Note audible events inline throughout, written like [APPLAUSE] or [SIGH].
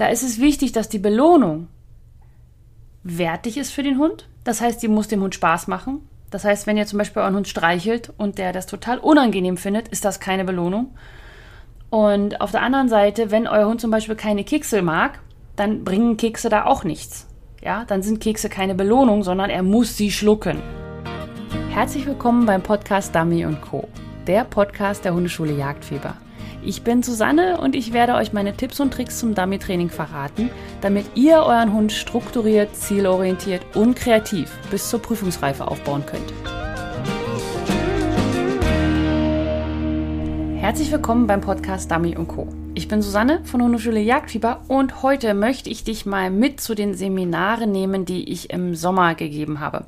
Da ist es wichtig, dass die Belohnung wertig ist für den Hund. Das heißt, die muss dem Hund Spaß machen. Das heißt, wenn ihr zum Beispiel euren Hund streichelt und der das total unangenehm findet, ist das keine Belohnung. Und auf der anderen Seite, wenn euer Hund zum Beispiel keine Kekse mag, dann bringen Kekse da auch nichts. Ja, dann sind Kekse keine Belohnung, sondern er muss sie schlucken. Herzlich willkommen beim Podcast Dummy Co., der Podcast der Hundeschule Jagdfieber. Ich bin Susanne und ich werde euch meine Tipps und Tricks zum Dummy-Training verraten, damit ihr euren Hund strukturiert, zielorientiert und kreativ bis zur Prüfungsreife aufbauen könnt. Herzlich willkommen beim Podcast Dummy Co. Ich bin Susanne von Hundeschule Jagdfieber und heute möchte ich dich mal mit zu den Seminaren nehmen, die ich im Sommer gegeben habe.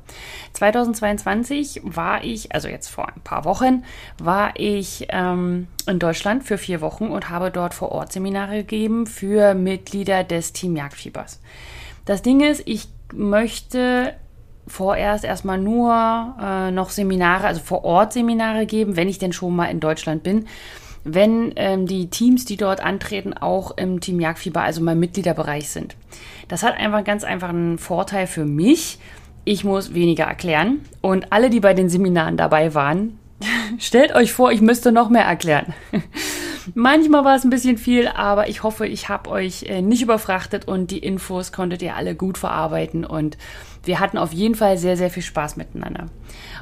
2022 war ich, also jetzt vor ein paar Wochen, war ich ähm, in Deutschland für vier Wochen und habe dort vor Ort Seminare gegeben für Mitglieder des Team Jagdfiebers. Das Ding ist, ich möchte vorerst erstmal nur äh, noch Seminare, also vor Ort Seminare geben, wenn ich denn schon mal in Deutschland bin. Wenn ähm, die Teams, die dort antreten, auch im Team Jagdfieber, also mein Mitgliederbereich sind. Das hat einfach ganz einfach einen Vorteil für mich. Ich muss weniger erklären. Und alle, die bei den Seminaren dabei waren, [LAUGHS] stellt euch vor, ich müsste noch mehr erklären. [LAUGHS] Manchmal war es ein bisschen viel, aber ich hoffe, ich habe euch äh, nicht überfrachtet und die Infos konntet ihr alle gut verarbeiten und wir hatten auf jeden Fall sehr, sehr viel Spaß miteinander.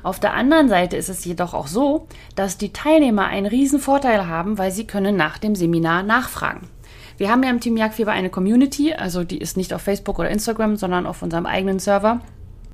Auf der anderen Seite ist es jedoch auch so, dass die Teilnehmer einen riesen Vorteil haben, weil sie können nach dem Seminar nachfragen. Wir haben ja im Team Jagdfieber eine Community, also die ist nicht auf Facebook oder Instagram, sondern auf unserem eigenen Server.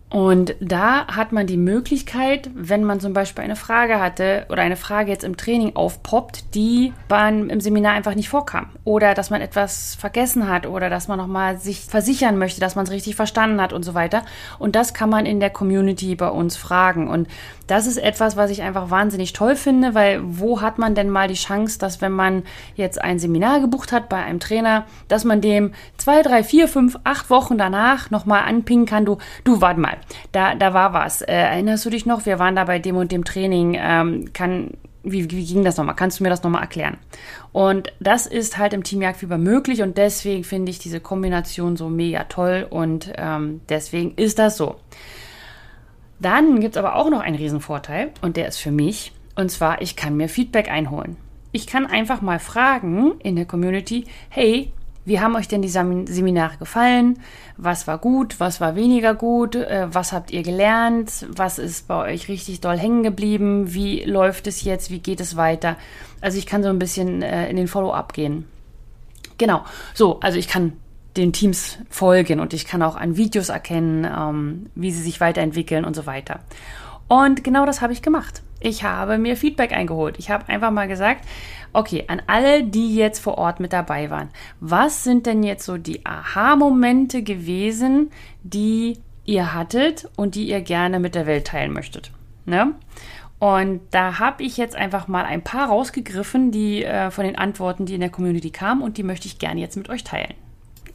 Und da hat man die Möglichkeit, wenn man zum Beispiel eine Frage hatte oder eine Frage jetzt im Training aufpoppt, die beim, im Seminar einfach nicht vorkam. Oder dass man etwas vergessen hat oder dass man nochmal sich versichern möchte, dass man es richtig verstanden hat und so weiter. Und das kann man in der Community bei uns fragen. Und das ist etwas, was ich einfach wahnsinnig toll finde, weil wo hat man denn mal die Chance, dass wenn man jetzt ein Seminar gebucht hat bei einem Trainer, dass man dem zwei, drei, vier, fünf, acht Wochen danach nochmal anpingen kann, du, du, warte mal, da, da war was. Äh, erinnerst du dich noch? Wir waren da bei dem und dem Training. Ähm, kann, wie, wie ging das nochmal? Kannst du mir das nochmal erklären? Und das ist halt im Team Jagdfieber möglich und deswegen finde ich diese Kombination so mega toll und ähm, deswegen ist das so. Dann gibt es aber auch noch einen Riesenvorteil und der ist für mich. Und zwar, ich kann mir Feedback einholen. Ich kann einfach mal fragen in der Community, hey, wie haben euch denn die Seminare gefallen? Was war gut? Was war weniger gut? Äh, was habt ihr gelernt? Was ist bei euch richtig doll hängen geblieben? Wie läuft es jetzt? Wie geht es weiter? Also ich kann so ein bisschen äh, in den Follow-up gehen. Genau. So, also ich kann den Teams folgen und ich kann auch an Videos erkennen, ähm, wie sie sich weiterentwickeln und so weiter. Und genau das habe ich gemacht. Ich habe mir Feedback eingeholt. Ich habe einfach mal gesagt, okay, an alle, die jetzt vor Ort mit dabei waren, was sind denn jetzt so die Aha-Momente gewesen, die ihr hattet und die ihr gerne mit der Welt teilen möchtet? Ne? Und da habe ich jetzt einfach mal ein paar rausgegriffen, die äh, von den Antworten, die in der Community kamen und die möchte ich gerne jetzt mit euch teilen.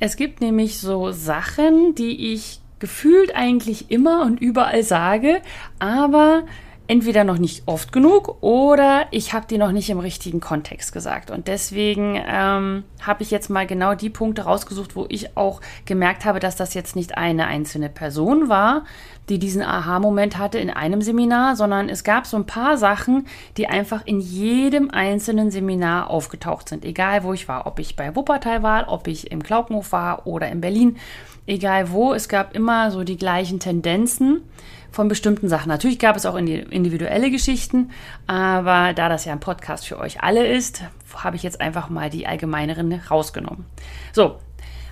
Es gibt nämlich so Sachen, die ich gefühlt eigentlich immer und überall sage, aber entweder noch nicht oft genug oder ich habe die noch nicht im richtigen Kontext gesagt. Und deswegen ähm, habe ich jetzt mal genau die Punkte rausgesucht, wo ich auch gemerkt habe, dass das jetzt nicht eine einzelne Person war, die diesen Aha-Moment hatte in einem Seminar, sondern es gab so ein paar Sachen, die einfach in jedem einzelnen Seminar aufgetaucht sind. Egal wo ich war, ob ich bei Wuppertal war, ob ich im Klaukenhof war oder in Berlin, egal wo, es gab immer so die gleichen Tendenzen von bestimmten Sachen. Natürlich gab es auch individuelle Geschichten, aber da das ja ein Podcast für euch alle ist, habe ich jetzt einfach mal die allgemeineren rausgenommen. So,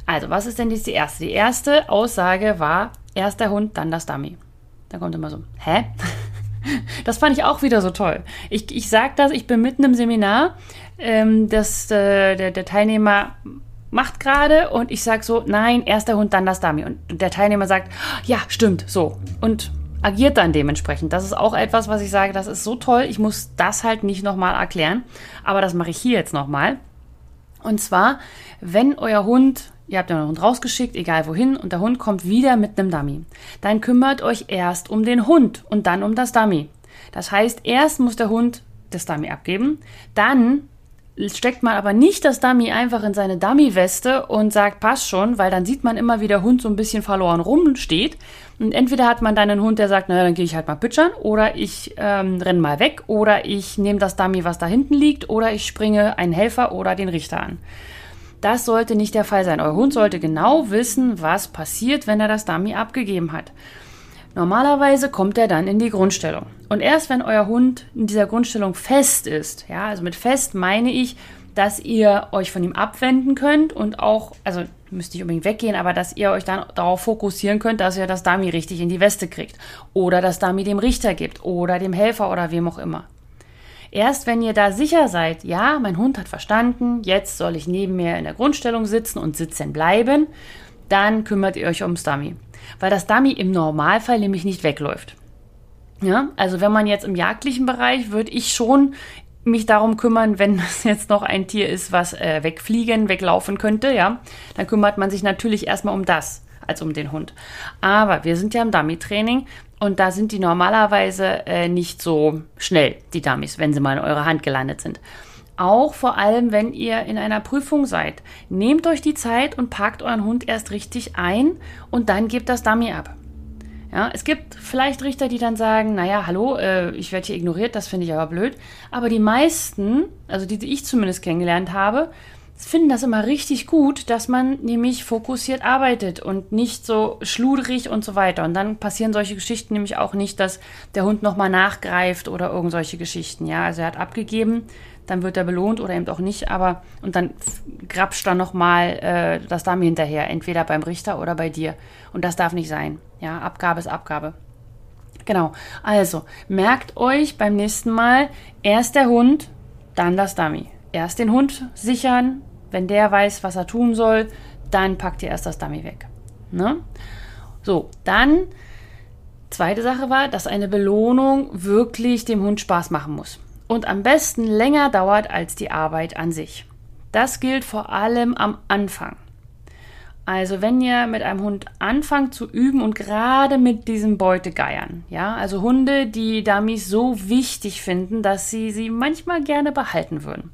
also was ist denn jetzt die erste? Die erste Aussage war, erst der Hund, dann das Dummy. Da kommt immer so, hä? [LAUGHS] Das fand ich auch wieder so toll. Ich, ich sage das, ich bin mitten im Seminar, ähm, dass äh, der, der Teilnehmer macht gerade und ich sage so, nein, erst der Hund, dann das Dummy. Und der Teilnehmer sagt, ja, stimmt, so. Und agiert dann dementsprechend. Das ist auch etwas, was ich sage, das ist so toll, ich muss das halt nicht nochmal erklären, aber das mache ich hier jetzt nochmal. Und zwar, wenn euer Hund, ihr habt euren Hund rausgeschickt, egal wohin, und der Hund kommt wieder mit einem Dummy, dann kümmert euch erst um den Hund und dann um das Dummy. Das heißt, erst muss der Hund das Dummy abgeben, dann steckt man aber nicht das Dummy einfach in seine Dummy-Weste und sagt, passt schon, weil dann sieht man immer, wie der Hund so ein bisschen verloren rumsteht. Und entweder hat man dann einen Hund, der sagt, naja, dann gehe ich halt mal pitchern, oder ich ähm, renne mal weg, oder ich nehme das Dummy, was da hinten liegt, oder ich springe einen Helfer oder den Richter an. Das sollte nicht der Fall sein. Euer Hund sollte genau wissen, was passiert, wenn er das Dummy abgegeben hat. Normalerweise kommt er dann in die Grundstellung. Und erst wenn euer Hund in dieser Grundstellung fest ist, ja, also mit fest meine ich, dass ihr euch von ihm abwenden könnt und auch, also müsst nicht unbedingt weggehen, aber dass ihr euch dann darauf fokussieren könnt, dass ihr das Dummy richtig in die Weste kriegt oder das Dummy dem Richter gibt oder dem Helfer oder wem auch immer. Erst wenn ihr da sicher seid, ja, mein Hund hat verstanden, jetzt soll ich neben mir in der Grundstellung sitzen und sitzen bleiben, dann kümmert ihr euch ums Dummy weil das Dummy im Normalfall nämlich nicht wegläuft. Ja, also wenn man jetzt im jagdlichen Bereich, würde ich schon mich darum kümmern, wenn [LAUGHS] das jetzt noch ein Tier ist, was äh, wegfliegen, weglaufen könnte, ja, dann kümmert man sich natürlich erstmal um das als um den Hund. Aber wir sind ja im Dummy-Training und da sind die normalerweise äh, nicht so schnell, die Dummies, wenn sie mal in eurer Hand gelandet sind. Auch vor allem, wenn ihr in einer Prüfung seid. Nehmt euch die Zeit und packt euren Hund erst richtig ein und dann gebt das Dummy ab. Ja, es gibt vielleicht Richter, die dann sagen, naja, hallo, äh, ich werde hier ignoriert, das finde ich aber blöd. Aber die meisten, also die, die ich zumindest kennengelernt habe, finden das immer richtig gut, dass man nämlich fokussiert arbeitet und nicht so schludrig und so weiter. Und dann passieren solche Geschichten nämlich auch nicht, dass der Hund nochmal nachgreift oder irgend solche Geschichten. Ja, also er hat abgegeben, dann wird er belohnt oder eben auch nicht, aber und dann grapscht dann nochmal äh, das Dummy hinterher, entweder beim Richter oder bei dir. Und das darf nicht sein. Ja, Abgabe ist Abgabe. Genau. Also, merkt euch beim nächsten Mal erst der Hund, dann das Dummy. Erst den Hund sichern, wenn der weiß, was er tun soll, dann packt ihr erst das Dummy weg. Ne? So, dann zweite Sache war, dass eine Belohnung wirklich dem Hund Spaß machen muss und am besten länger dauert als die Arbeit an sich. Das gilt vor allem am Anfang. Also wenn ihr mit einem Hund anfangt zu üben und gerade mit diesem Beutegeiern, ja, also Hunde, die Dummies so wichtig finden, dass sie sie manchmal gerne behalten würden.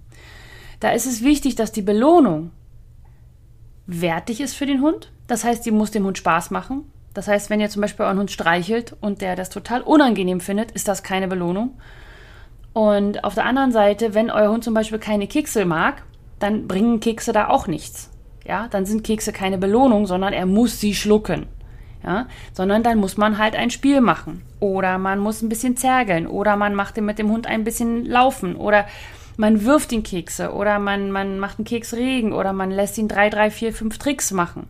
Da ist es wichtig, dass die Belohnung wertig ist für den Hund. Das heißt, die muss dem Hund Spaß machen. Das heißt, wenn ihr zum Beispiel euren Hund streichelt und der das total unangenehm findet, ist das keine Belohnung. Und auf der anderen Seite, wenn euer Hund zum Beispiel keine Kekse mag, dann bringen Kekse da auch nichts. Ja, dann sind Kekse keine Belohnung, sondern er muss sie schlucken. Ja, sondern dann muss man halt ein Spiel machen. Oder man muss ein bisschen zergeln. Oder man macht mit dem Hund ein bisschen laufen. Oder man wirft ihn Kekse. Oder man, man macht einen Keksregen. Oder man lässt ihn drei, drei, vier, fünf Tricks machen.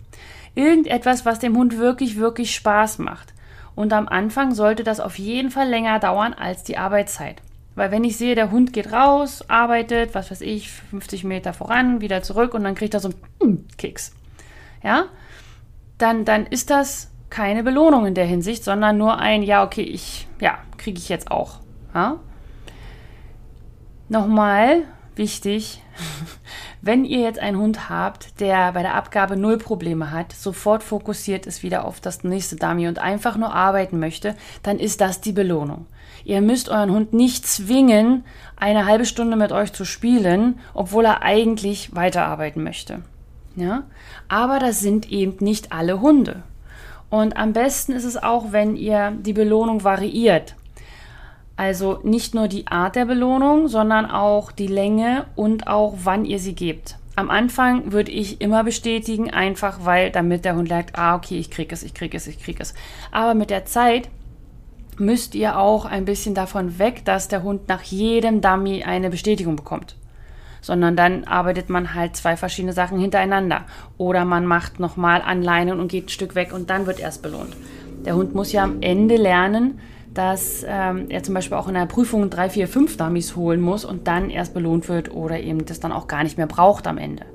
Irgendetwas, was dem Hund wirklich, wirklich Spaß macht. Und am Anfang sollte das auf jeden Fall länger dauern als die Arbeitszeit. Weil wenn ich sehe, der Hund geht raus, arbeitet, was weiß ich, 50 Meter voran, wieder zurück und dann kriegt er so einen [CLEARS THROAT] Keks. Ja, dann, dann ist das keine Belohnung in der Hinsicht, sondern nur ein, ja, okay, ich, ja, kriege ich jetzt auch. Ja? Nochmal wichtig, [LAUGHS] wenn ihr jetzt einen Hund habt, der bei der Abgabe null Probleme hat, sofort fokussiert ist wieder auf das nächste Dummy und einfach nur arbeiten möchte, dann ist das die Belohnung. Ihr müsst euren Hund nicht zwingen, eine halbe Stunde mit euch zu spielen, obwohl er eigentlich weiterarbeiten möchte. Ja? Aber das sind eben nicht alle Hunde. Und am besten ist es auch, wenn ihr die Belohnung variiert. Also nicht nur die Art der Belohnung, sondern auch die Länge und auch wann ihr sie gebt. Am Anfang würde ich immer bestätigen, einfach weil damit der Hund lernt, ah, okay, ich krieg es, ich krieg es, ich krieg es. Aber mit der Zeit müsst ihr auch ein bisschen davon weg, dass der Hund nach jedem Dummy eine Bestätigung bekommt. Sondern dann arbeitet man halt zwei verschiedene Sachen hintereinander. Oder man macht nochmal Anleinen und geht ein Stück weg und dann wird erst belohnt. Der Hund muss ja am Ende lernen, dass ähm, er zum Beispiel auch in einer Prüfung drei, vier, fünf Dummies holen muss und dann erst belohnt wird oder eben das dann auch gar nicht mehr braucht am Ende.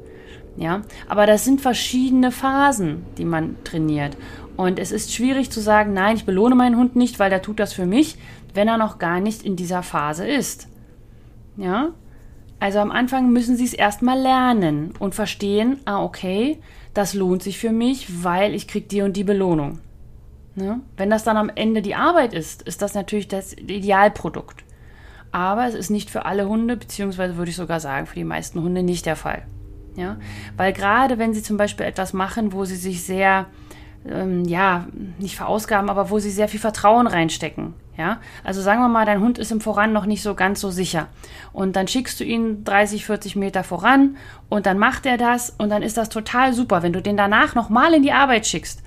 Ja, aber das sind verschiedene Phasen, die man trainiert. Und es ist schwierig zu sagen, nein, ich belohne meinen Hund nicht, weil der tut das für mich, wenn er noch gar nicht in dieser Phase ist. Ja? Also am Anfang müssen sie es erstmal lernen und verstehen, ah, okay, das lohnt sich für mich, weil ich kriege die und die Belohnung. Ja? Wenn das dann am Ende die Arbeit ist, ist das natürlich das Idealprodukt. aber es ist nicht für alle Hunde, beziehungsweise würde ich sogar sagen, für die meisten Hunde nicht der Fall. Ja, weil gerade wenn sie zum Beispiel etwas machen, wo sie sich sehr, ähm, ja, nicht verausgaben, aber wo sie sehr viel Vertrauen reinstecken. Ja, also sagen wir mal, dein Hund ist im Voran noch nicht so ganz so sicher. Und dann schickst du ihn 30, 40 Meter voran und dann macht er das und dann ist das total super. Wenn du den danach nochmal in die Arbeit schickst,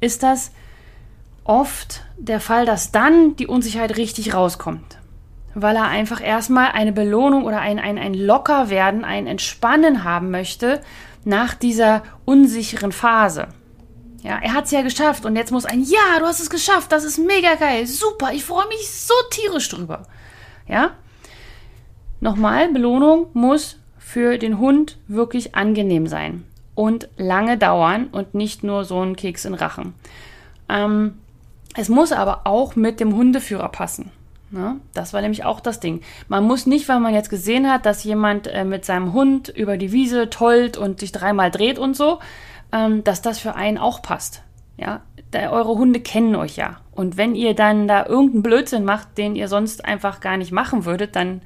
ist das oft der Fall, dass dann die Unsicherheit richtig rauskommt. Weil er einfach erstmal eine Belohnung oder ein, ein, ein Lockerwerden, ein Entspannen haben möchte nach dieser unsicheren Phase. Ja, er hat es ja geschafft und jetzt muss ein Ja, du hast es geschafft, das ist mega geil, super, ich freue mich so tierisch drüber. Ja? Nochmal, Belohnung muss für den Hund wirklich angenehm sein und lange dauern und nicht nur so ein Keks in Rachen. Ähm, es muss aber auch mit dem Hundeführer passen. Ne? Das war nämlich auch das Ding. Man muss nicht, weil man jetzt gesehen hat, dass jemand äh, mit seinem Hund über die Wiese tollt und sich dreimal dreht und so, ähm, dass das für einen auch passt. Ja, da, eure Hunde kennen euch ja. Und wenn ihr dann da irgendeinen Blödsinn macht, den ihr sonst einfach gar nicht machen würdet, dann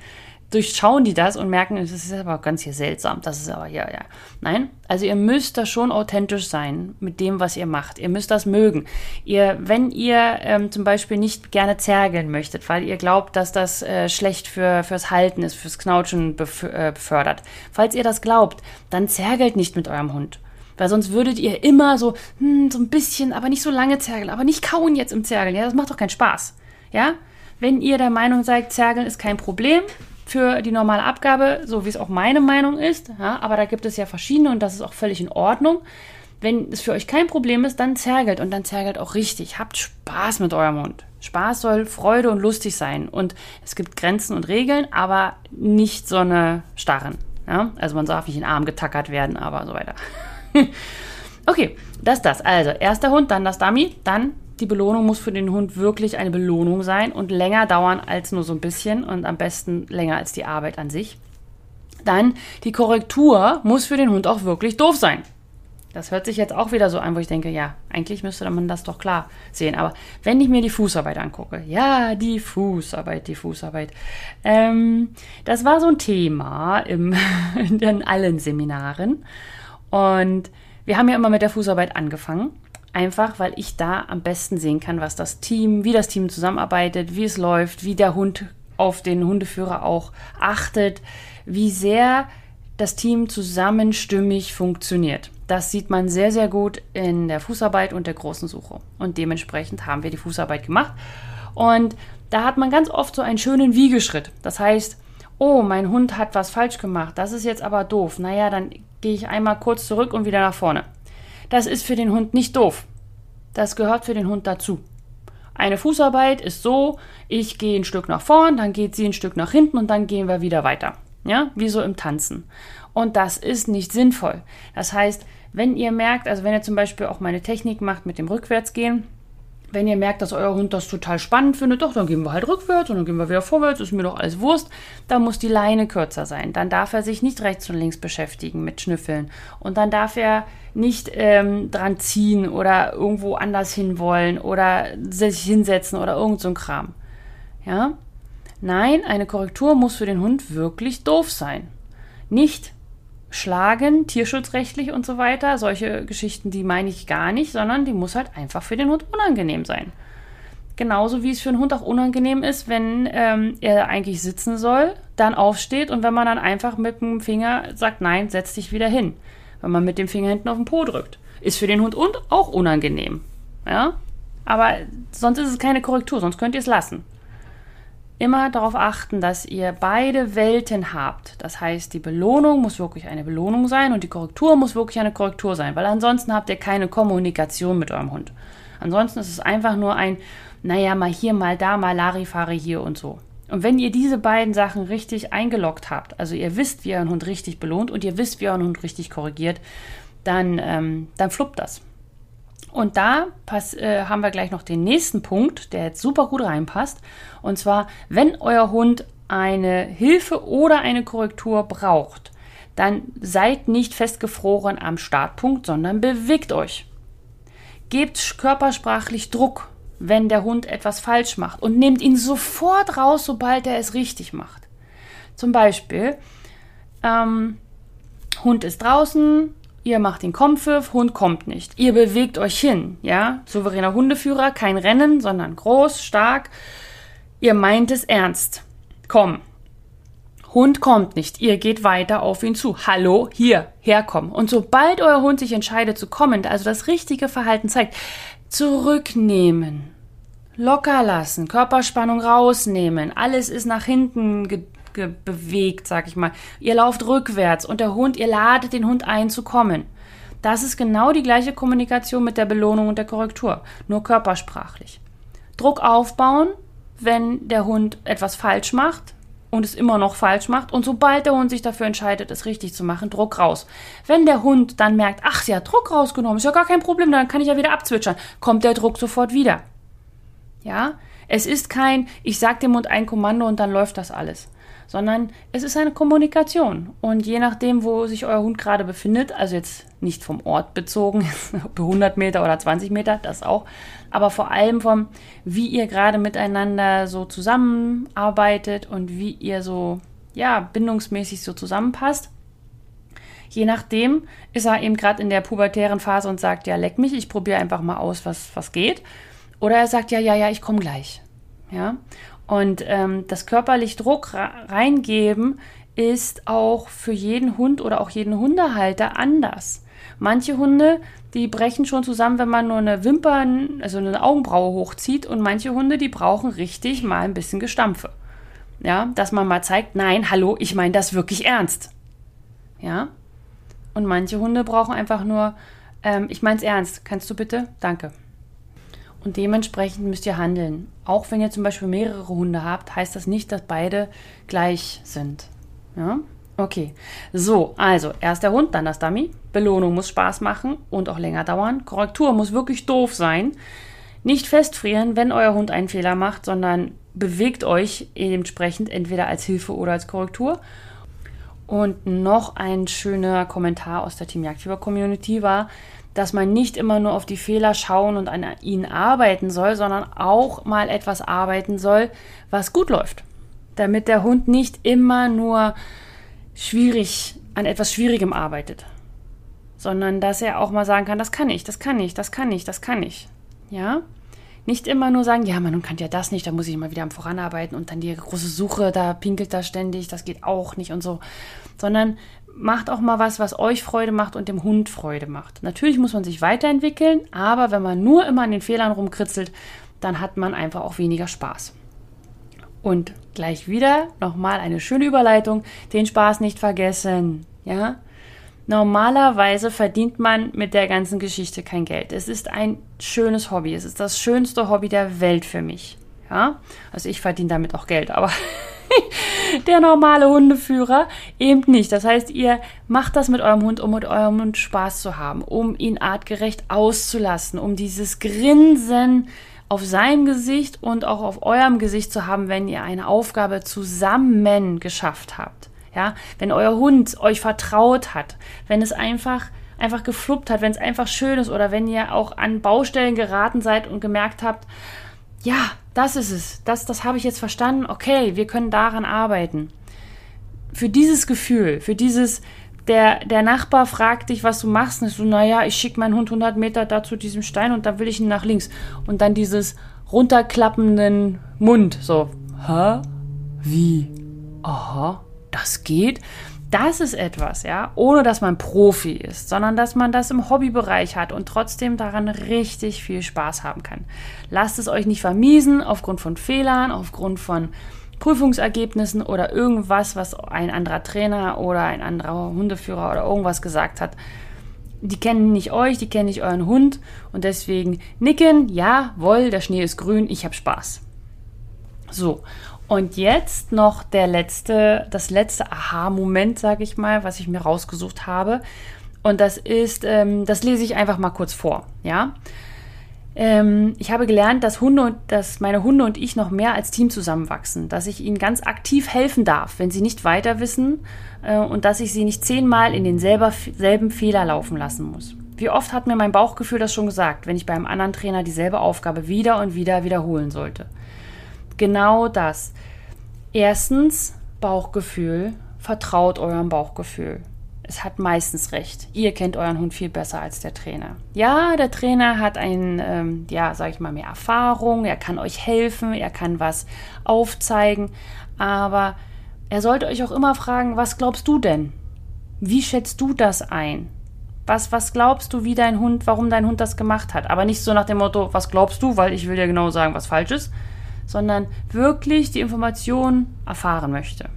durchschauen die das und merken, das ist aber ganz hier seltsam. Das ist aber ja, ja. Nein, also ihr müsst da schon authentisch sein mit dem, was ihr macht. Ihr müsst das mögen. Ihr, wenn ihr ähm, zum Beispiel nicht gerne zergeln möchtet, weil ihr glaubt, dass das äh, schlecht für, fürs Halten ist, fürs Knautschen bef äh, befördert. Falls ihr das glaubt, dann zergelt nicht mit eurem Hund. Weil sonst würdet ihr immer so, hm, so ein bisschen, aber nicht so lange zergeln, aber nicht kauen jetzt im Zergeln. Ja, das macht doch keinen Spaß. Ja? Wenn ihr der Meinung seid, Zergeln ist kein Problem für die normale Abgabe, so wie es auch meine Meinung ist, ja, aber da gibt es ja verschiedene und das ist auch völlig in Ordnung. Wenn es für euch kein Problem ist, dann zergelt und dann zergelt auch richtig. Habt Spaß mit eurem Hund. Spaß soll Freude und lustig sein. Und es gibt Grenzen und Regeln, aber nicht so eine starren. Ja? Also man darf nicht in den Arm getackert werden, aber so weiter. [LAUGHS] okay, das ist das. Also, erster Hund, dann das Dummy, dann die Belohnung muss für den Hund wirklich eine Belohnung sein und länger dauern als nur so ein bisschen und am besten länger als die Arbeit an sich. Dann die Korrektur muss für den Hund auch wirklich doof sein. Das hört sich jetzt auch wieder so an, wo ich denke, ja, eigentlich müsste man das doch klar sehen. Aber wenn ich mir die Fußarbeit angucke, ja, die Fußarbeit, die Fußarbeit. Ähm, das war so ein Thema im, [LAUGHS] in allen Seminaren. Und wir haben ja immer mit der Fußarbeit angefangen. Einfach, weil ich da am besten sehen kann, was das Team, wie das Team zusammenarbeitet, wie es läuft, wie der Hund auf den Hundeführer auch achtet, wie sehr das Team zusammenstimmig funktioniert. Das sieht man sehr, sehr gut in der Fußarbeit und der großen Suche. Und dementsprechend haben wir die Fußarbeit gemacht. Und da hat man ganz oft so einen schönen Wiegeschritt. Das heißt, oh, mein Hund hat was falsch gemacht, das ist jetzt aber doof. Naja, dann gehe ich einmal kurz zurück und wieder nach vorne. Das ist für den Hund nicht doof. Das gehört für den Hund dazu. Eine Fußarbeit ist so, ich gehe ein Stück nach vorn, dann geht sie ein Stück nach hinten und dann gehen wir wieder weiter. Ja, wie so im Tanzen. Und das ist nicht sinnvoll. Das heißt, wenn ihr merkt, also wenn ihr zum Beispiel auch meine Technik macht mit dem Rückwärtsgehen, wenn ihr merkt, dass euer Hund das total spannend findet, doch, dann gehen wir halt rückwärts und dann gehen wir wieder vorwärts, ist mir doch alles Wurst. Dann muss die Leine kürzer sein. Dann darf er sich nicht rechts und links beschäftigen mit Schnüffeln. Und dann darf er nicht ähm, dran ziehen oder irgendwo anders hinwollen oder sich hinsetzen oder irgend so ein Kram. Ja? Nein, eine Korrektur muss für den Hund wirklich doof sein. Nicht schlagen, tierschutzrechtlich und so weiter. Solche Geschichten, die meine ich gar nicht, sondern die muss halt einfach für den Hund unangenehm sein. Genauso wie es für einen Hund auch unangenehm ist, wenn ähm, er eigentlich sitzen soll, dann aufsteht und wenn man dann einfach mit dem Finger sagt, nein, setz dich wieder hin. Wenn man mit dem Finger hinten auf den Po drückt. Ist für den Hund und auch unangenehm. Ja? Aber sonst ist es keine Korrektur, sonst könnt ihr es lassen immer darauf achten, dass ihr beide Welten habt. Das heißt, die Belohnung muss wirklich eine Belohnung sein und die Korrektur muss wirklich eine Korrektur sein, weil ansonsten habt ihr keine Kommunikation mit eurem Hund. Ansonsten ist es einfach nur ein, naja, mal hier, mal da, mal Larifari hier und so. Und wenn ihr diese beiden Sachen richtig eingeloggt habt, also ihr wisst, wie ihr euren Hund richtig belohnt und ihr wisst, wie ihr euren Hund richtig korrigiert, dann, ähm, dann fluppt das. Und da pass, äh, haben wir gleich noch den nächsten Punkt, der jetzt super gut reinpasst. Und zwar, wenn euer Hund eine Hilfe oder eine Korrektur braucht, dann seid nicht festgefroren am Startpunkt, sondern bewegt euch. Gebt körpersprachlich Druck. wenn der Hund etwas falsch macht und nehmt ihn sofort raus, sobald er es richtig macht. Zum Beispiel, ähm, Hund ist draußen, ihr macht den Kompfiff, Hund kommt nicht. Ihr bewegt euch hin, ja? Souveräner Hundeführer, kein Rennen, sondern groß, stark. Ihr meint es ernst. Komm. Hund kommt nicht. Ihr geht weiter auf ihn zu. Hallo, hier, herkommen. Und sobald euer Hund sich entscheidet zu kommen, also das richtige Verhalten zeigt, zurücknehmen. Locker lassen, Körperspannung rausnehmen, alles ist nach hinten bewegt, sag ich mal. Ihr lauft rückwärts und der Hund, ihr ladet den Hund ein zu kommen. Das ist genau die gleiche Kommunikation mit der Belohnung und der Korrektur, nur körpersprachlich. Druck aufbauen, wenn der Hund etwas falsch macht und es immer noch falsch macht und sobald der Hund sich dafür entscheidet, es richtig zu machen, Druck raus. Wenn der Hund dann merkt, ach, sie hat Druck rausgenommen, ist ja gar kein Problem, dann kann ich ja wieder abzwitschern, kommt der Druck sofort wieder. Ja, es ist kein, ich sag dem Hund ein Kommando und dann läuft das alles sondern es ist eine Kommunikation. Und je nachdem, wo sich euer Hund gerade befindet, also jetzt nicht vom Ort bezogen, [LAUGHS] 100 Meter oder 20 Meter, das auch, aber vor allem vom, wie ihr gerade miteinander so zusammenarbeitet und wie ihr so, ja, bindungsmäßig so zusammenpasst. Je nachdem ist er eben gerade in der pubertären Phase und sagt, ja, leck mich, ich probiere einfach mal aus, was, was geht. Oder er sagt, ja, ja, ja, ich komme gleich. Ja. Und ähm, das körperlich Druck reingeben ist auch für jeden Hund oder auch jeden Hundehalter anders. Manche Hunde, die brechen schon zusammen, wenn man nur eine Wimpern, also eine Augenbraue hochzieht und manche Hunde, die brauchen richtig mal ein bisschen Gestampfe. Ja, dass man mal zeigt, nein, hallo, ich meine das wirklich ernst. Ja. Und manche Hunde brauchen einfach nur, ähm, ich meine es ernst. Kannst du bitte? Danke. Und dementsprechend müsst ihr handeln. Auch wenn ihr zum Beispiel mehrere Hunde habt, heißt das nicht, dass beide gleich sind. Ja? Okay. So, also erst der Hund, dann das Dummy. Belohnung muss Spaß machen und auch länger dauern. Korrektur muss wirklich doof sein. Nicht festfrieren, wenn euer Hund einen Fehler macht, sondern bewegt euch dementsprechend entweder als Hilfe oder als Korrektur. Und noch ein schöner Kommentar aus der Team Jagdfieber Community war, dass man nicht immer nur auf die Fehler schauen und an ihnen arbeiten soll, sondern auch mal etwas arbeiten soll, was gut läuft. Damit der Hund nicht immer nur schwierig an etwas Schwierigem arbeitet, sondern dass er auch mal sagen kann, das kann ich, das kann ich, das kann ich, das kann ich. Ja? Nicht immer nur sagen, ja, man kann ja das nicht, da muss ich mal wieder am Voranarbeiten und dann die große Suche, da pinkelt da ständig, das geht auch nicht und so. Sondern macht auch mal was, was euch Freude macht und dem Hund Freude macht. Natürlich muss man sich weiterentwickeln, aber wenn man nur immer an den Fehlern rumkritzelt, dann hat man einfach auch weniger Spaß. Und gleich wieder nochmal eine schöne Überleitung, den Spaß nicht vergessen, ja? Normalerweise verdient man mit der ganzen Geschichte kein Geld. Es ist ein schönes Hobby. Es ist das schönste Hobby der Welt für mich. Ja? Also ich verdiene damit auch Geld, aber [LAUGHS] [LAUGHS] der normale Hundeführer eben nicht. Das heißt, ihr macht das mit eurem Hund, um mit eurem Hund Spaß zu haben, um ihn artgerecht auszulassen, um dieses Grinsen auf seinem Gesicht und auch auf eurem Gesicht zu haben, wenn ihr eine Aufgabe zusammen geschafft habt. Ja, wenn euer Hund euch vertraut hat, wenn es einfach einfach gefluppt hat, wenn es einfach schön ist oder wenn ihr auch an Baustellen geraten seid und gemerkt habt, ja, das ist es. Das, das habe ich jetzt verstanden. Okay, wir können daran arbeiten. Für dieses Gefühl, für dieses, der, der Nachbar fragt dich, was du machst, und so, naja, ich schicke meinen Hund 100 Meter da zu diesem Stein und dann will ich ihn nach links. Und dann dieses runterklappenden Mund, so, hä? Wie? Aha, das geht? Das ist etwas, ja, ohne dass man Profi ist, sondern dass man das im Hobbybereich hat und trotzdem daran richtig viel Spaß haben kann. Lasst es euch nicht vermiesen aufgrund von Fehlern, aufgrund von Prüfungsergebnissen oder irgendwas, was ein anderer Trainer oder ein anderer Hundeführer oder irgendwas gesagt hat. Die kennen nicht euch, die kennen nicht euren Hund und deswegen nicken, jawohl, der Schnee ist grün, ich habe Spaß. So, und jetzt noch der letzte, das letzte Aha-Moment, sage ich mal, was ich mir rausgesucht habe. Und das ist, ähm, das lese ich einfach mal kurz vor. Ja. Ähm, ich habe gelernt, dass Hunde und dass meine Hunde und ich noch mehr als Team zusammenwachsen, dass ich ihnen ganz aktiv helfen darf, wenn sie nicht weiter wissen äh, und dass ich sie nicht zehnmal in denselben Fehler laufen lassen muss. Wie oft hat mir mein Bauchgefühl das schon gesagt, wenn ich beim anderen Trainer dieselbe Aufgabe wieder und wieder wiederholen sollte? Genau das. Erstens, Bauchgefühl. Vertraut eurem Bauchgefühl. Es hat meistens recht. Ihr kennt euren Hund viel besser als der Trainer. Ja, der Trainer hat ein, ähm, ja, sag ich mal, mehr Erfahrung. Er kann euch helfen. Er kann was aufzeigen. Aber er sollte euch auch immer fragen, was glaubst du denn? Wie schätzt du das ein? Was, was glaubst du, wie dein Hund, warum dein Hund das gemacht hat? Aber nicht so nach dem Motto, was glaubst du, weil ich will dir genau sagen, was falsch ist, sondern wirklich die Information erfahren möchte.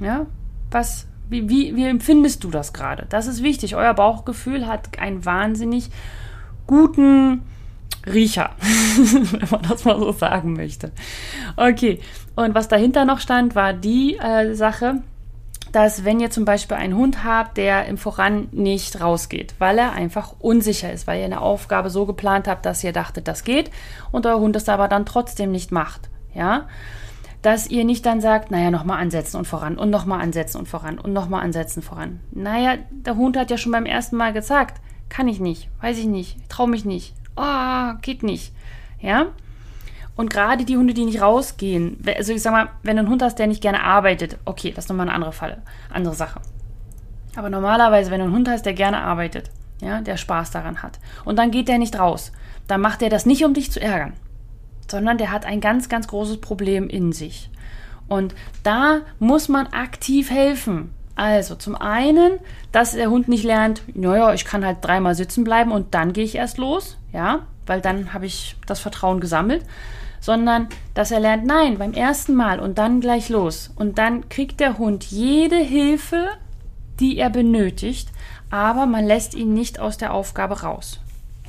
Ja? Was, wie, wie, wie empfindest du das gerade? Das ist wichtig. Euer Bauchgefühl hat einen wahnsinnig guten Riecher, [LAUGHS] wenn man das mal so sagen möchte. Okay, und was dahinter noch stand, war die äh, Sache, dass wenn ihr zum Beispiel einen Hund habt, der im Voran nicht rausgeht, weil er einfach unsicher ist, weil ihr eine Aufgabe so geplant habt, dass ihr dachtet, das geht und euer Hund es aber dann trotzdem nicht macht, ja, dass ihr nicht dann sagt, naja, nochmal ansetzen und voran und nochmal ansetzen und voran und nochmal ansetzen voran. Naja, der Hund hat ja schon beim ersten Mal gesagt, kann ich nicht, weiß ich nicht, trau mich nicht, oh, geht nicht, ja, und gerade die Hunde, die nicht rausgehen, also ich sag mal, wenn du einen Hund hast, der nicht gerne arbeitet, okay, das ist nochmal eine andere Falle, andere Sache. Aber normalerweise, wenn du einen Hund hast, der gerne arbeitet, ja, der Spaß daran hat, und dann geht der nicht raus, dann macht er das nicht, um dich zu ärgern, sondern der hat ein ganz, ganz großes Problem in sich. Und da muss man aktiv helfen. Also zum einen, dass der Hund nicht lernt, naja, ich kann halt dreimal sitzen bleiben und dann gehe ich erst los, ja, weil dann habe ich das Vertrauen gesammelt sondern dass er lernt, nein, beim ersten Mal und dann gleich los. Und dann kriegt der Hund jede Hilfe, die er benötigt, aber man lässt ihn nicht aus der Aufgabe raus.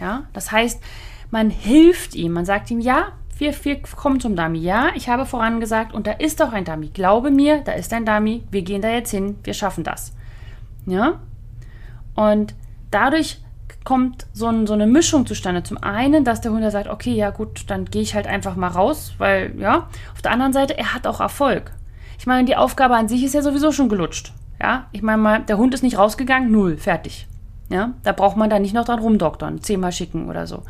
Ja, das heißt, man hilft ihm, man sagt ihm, ja, wir, wir kommen zum Dummy. Ja, ich habe vorangesagt und da ist auch ein Dummy. Glaube mir, da ist ein Dummy. Wir gehen da jetzt hin. Wir schaffen das. Ja? Und dadurch kommt so, ein, so, eine Mischung zustande. Zum einen, dass der Hund sagt, okay, ja gut, dann gehe ich halt einfach mal raus, weil, ja. Auf der anderen Seite, er hat auch Erfolg. Ich meine, die Aufgabe an sich ist ja sowieso schon gelutscht. Ja, ich meine mal, der Hund ist nicht rausgegangen, null, fertig. Ja, da braucht man da nicht noch dran rumdoktern, zehnmal schicken oder so.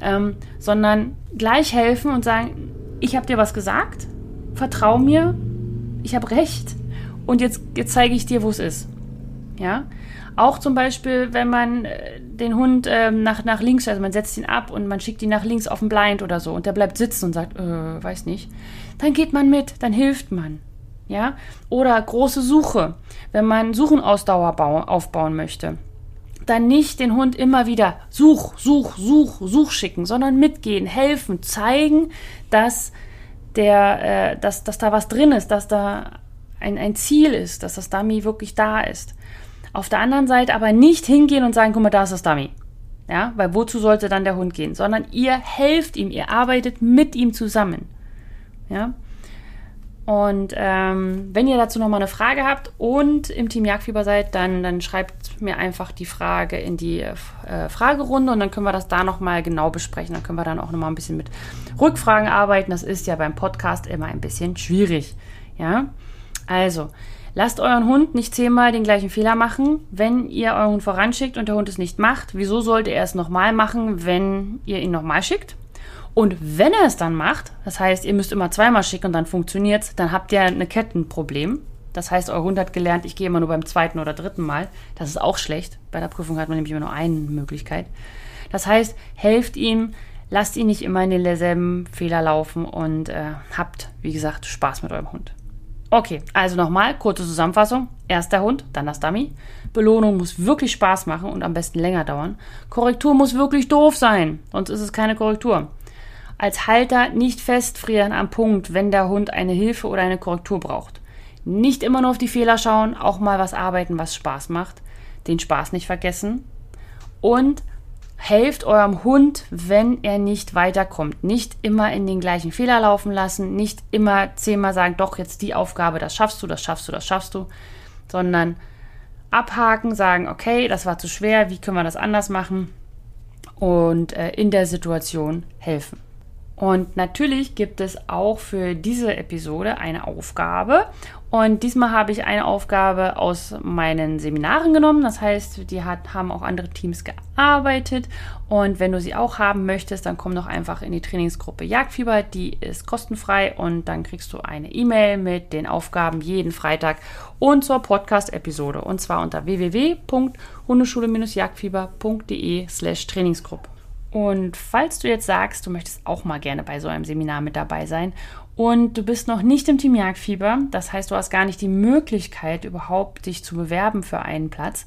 Ähm, sondern gleich helfen und sagen, ich habe dir was gesagt, vertrau mir, ich habe recht und jetzt, jetzt zeige ich dir, wo es ist. Ja, auch zum Beispiel, wenn man äh, den Hund ähm, nach, nach links, also man setzt ihn ab und man schickt ihn nach links auf den Blind oder so und der bleibt sitzen und sagt, äh, weiß nicht, dann geht man mit, dann hilft man. Ja? Oder große Suche, wenn man Suchenausdauer aufbauen möchte. Dann nicht den Hund immer wieder such, such, such, such schicken, sondern mitgehen, helfen, zeigen, dass, der, äh, dass, dass da was drin ist, dass da ein, ein Ziel ist, dass das Dummy wirklich da ist. Auf der anderen Seite aber nicht hingehen und sagen, guck mal, da ist das Dummy. Ja, weil wozu sollte dann der Hund gehen? Sondern ihr helft ihm, ihr arbeitet mit ihm zusammen. Ja. Und ähm, wenn ihr dazu nochmal eine Frage habt und im Team Jagdfieber seid, dann, dann schreibt mir einfach die Frage in die äh, Fragerunde und dann können wir das da nochmal genau besprechen. Dann können wir dann auch nochmal ein bisschen mit Rückfragen arbeiten. Das ist ja beim Podcast immer ein bisschen schwierig. Ja, also Lasst euren Hund nicht zehnmal den gleichen Fehler machen, wenn ihr euren Hund voranschickt und der Hund es nicht macht. Wieso sollte er es nochmal machen, wenn ihr ihn nochmal schickt? Und wenn er es dann macht, das heißt, ihr müsst immer zweimal schicken und dann funktioniert es, dann habt ihr ein Kettenproblem. Das heißt, euer Hund hat gelernt, ich gehe immer nur beim zweiten oder dritten Mal. Das ist auch schlecht. Bei der Prüfung hat man nämlich immer nur eine Möglichkeit. Das heißt, helft ihm, lasst ihn nicht immer in denselben Fehler laufen und äh, habt, wie gesagt, Spaß mit eurem Hund. Okay, also nochmal, kurze Zusammenfassung. Erst der Hund, dann das Dummy. Belohnung muss wirklich Spaß machen und am besten länger dauern. Korrektur muss wirklich doof sein, sonst ist es keine Korrektur. Als Halter nicht festfrieren am Punkt, wenn der Hund eine Hilfe oder eine Korrektur braucht. Nicht immer nur auf die Fehler schauen, auch mal was arbeiten, was Spaß macht. Den Spaß nicht vergessen. Und helft eurem Hund, wenn er nicht weiterkommt. Nicht immer in den gleichen Fehler laufen lassen, nicht immer zehnmal sagen, doch jetzt die Aufgabe, das schaffst du, das schaffst du, das schaffst du, sondern abhaken, sagen, okay, das war zu schwer, wie können wir das anders machen und äh, in der Situation helfen. Und natürlich gibt es auch für diese Episode eine Aufgabe. Und diesmal habe ich eine Aufgabe aus meinen Seminaren genommen. Das heißt, die hat, haben auch andere Teams gearbeitet. Und wenn du sie auch haben möchtest, dann komm doch einfach in die Trainingsgruppe Jagdfieber. Die ist kostenfrei und dann kriegst du eine E-Mail mit den Aufgaben jeden Freitag und zur Podcast-Episode. Und zwar unter www.hundeschule-jagdfieber.de slash Trainingsgruppe. Und falls du jetzt sagst, du möchtest auch mal gerne bei so einem Seminar mit dabei sein und du bist noch nicht im Team Jagdfieber, das heißt, du hast gar nicht die Möglichkeit, überhaupt dich zu bewerben für einen Platz,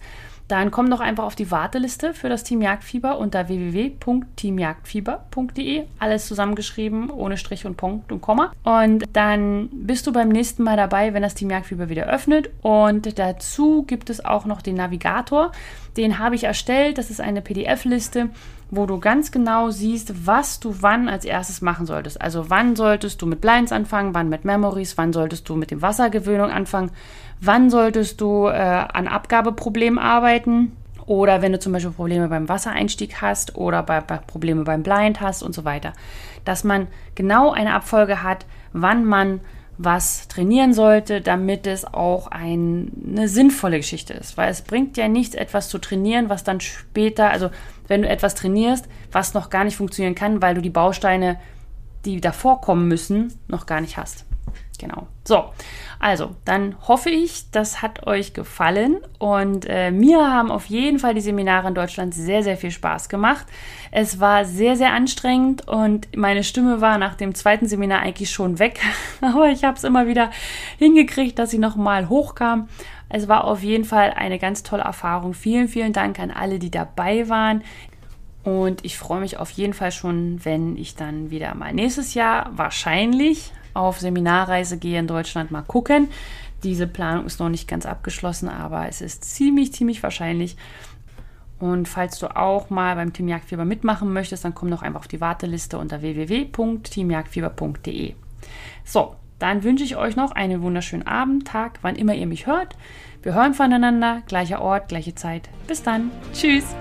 dann komm doch einfach auf die Warteliste für das Team Jagdfieber unter www.teamjagdfieber.de. Alles zusammengeschrieben, ohne Strich und Punkt und Komma. Und dann bist du beim nächsten Mal dabei, wenn das Team Jagdfieber wieder öffnet. Und dazu gibt es auch noch den Navigator. Den habe ich erstellt. Das ist eine PDF-Liste, wo du ganz genau siehst, was du wann als erstes machen solltest. Also wann solltest du mit Blinds anfangen, wann mit Memories, wann solltest du mit dem Wassergewöhnung anfangen, Wann solltest du äh, an Abgabeproblemen arbeiten? Oder wenn du zum Beispiel Probleme beim Wassereinstieg hast oder bei, bei Probleme beim Blind hast und so weiter. Dass man genau eine Abfolge hat, wann man was trainieren sollte, damit es auch ein, eine sinnvolle Geschichte ist. Weil es bringt ja nichts, etwas zu trainieren, was dann später, also wenn du etwas trainierst, was noch gar nicht funktionieren kann, weil du die Bausteine, die davor kommen müssen, noch gar nicht hast. Genau. So, also, dann hoffe ich, das hat euch gefallen und äh, mir haben auf jeden Fall die Seminare in Deutschland sehr, sehr viel Spaß gemacht. Es war sehr, sehr anstrengend und meine Stimme war nach dem zweiten Seminar eigentlich schon weg, [LAUGHS] aber ich habe es immer wieder hingekriegt, dass sie nochmal hochkam. Es war auf jeden Fall eine ganz tolle Erfahrung. Vielen, vielen Dank an alle, die dabei waren. Und ich freue mich auf jeden Fall schon, wenn ich dann wieder mal nächstes Jahr wahrscheinlich auf Seminarreise gehe in Deutschland, mal gucken. Diese Planung ist noch nicht ganz abgeschlossen, aber es ist ziemlich, ziemlich wahrscheinlich. Und falls du auch mal beim Team Jagdfieber mitmachen möchtest, dann komm doch einfach auf die Warteliste unter www.teamjagdfieber.de. So, dann wünsche ich euch noch einen wunderschönen Abend, Tag, wann immer ihr mich hört. Wir hören voneinander, gleicher Ort, gleiche Zeit. Bis dann. Tschüss.